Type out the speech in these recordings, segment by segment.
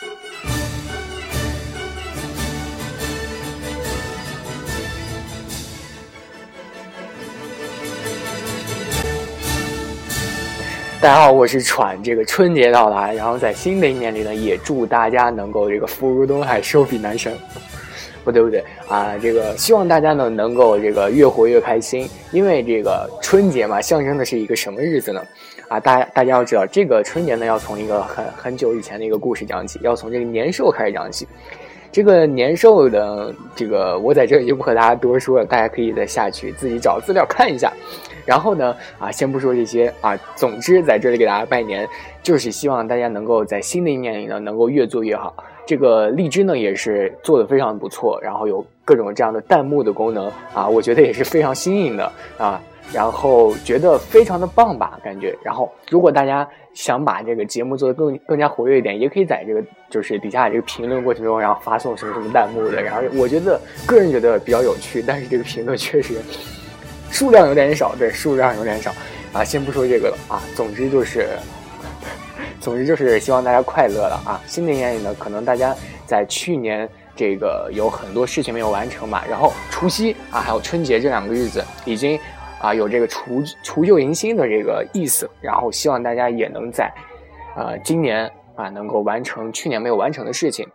大家好，我是喘。这个春节到来，然后在新的一年里呢，也祝大家能够这个福如东海，寿比南山。不对不对啊，这个希望大家呢能够这个越活越开心。因为这个春节嘛，象征的是一个什么日子呢？啊，大家大家要知道，这个春节呢要从一个很很久以前的一个故事讲起，要从这个年兽开始讲起。这个年兽的这个，我在这里就不和大家多说了，大家可以再下去自己找资料看一下。然后呢，啊，先不说这些啊，总之在这里给大家拜年，就是希望大家能够在新的一年里呢，能够越做越好。这个荔枝呢也是做的非常不错，然后有各种这样的弹幕的功能啊，我觉得也是非常新颖的啊。然后觉得非常的棒吧，感觉。然后如果大家想把这个节目做得更更加活跃一点，也可以在这个就是底下这个评论过程中，然后发送什么什么弹幕的。然后我觉得个人觉得比较有趣，但是这个评论确实数量有点少，对，数量有点少啊。先不说这个了啊，总之就是，总之就是希望大家快乐了啊。新的一年里呢，可能大家在去年这个有很多事情没有完成嘛，然后除夕啊，还有春节这两个日子已经。啊，有这个除除旧迎新的这个意思，然后希望大家也能在，呃，今年啊能够完成去年没有完成的事情，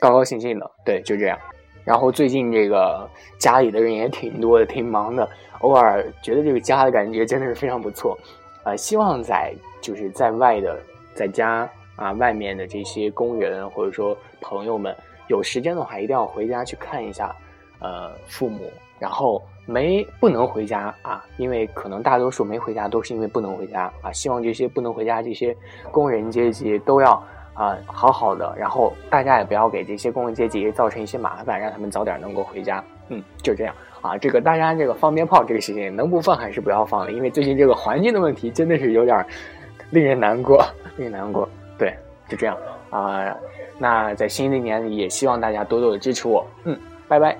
高高兴兴的，对，就这样。然后最近这个家里的人也挺多的，挺忙的，偶尔觉得这个家的感觉真的是非常不错，啊，希望在就是在外的在家啊外面的这些工人或者说朋友们有时间的话，一定要回家去看一下，呃，父母。然后没不能回家啊，因为可能大多数没回家都是因为不能回家啊。希望这些不能回家这些工人阶级都要啊好好的，然后大家也不要给这些工人阶级造成一些麻烦，让他们早点能够回家。嗯，就这样啊。这个大家这个放鞭炮这个事情能不放还是不要放了，因为最近这个环境的问题真的是有点令人难过，令人难过。对，就这样啊。那在新的一年里也希望大家多多的支持我。嗯，拜拜。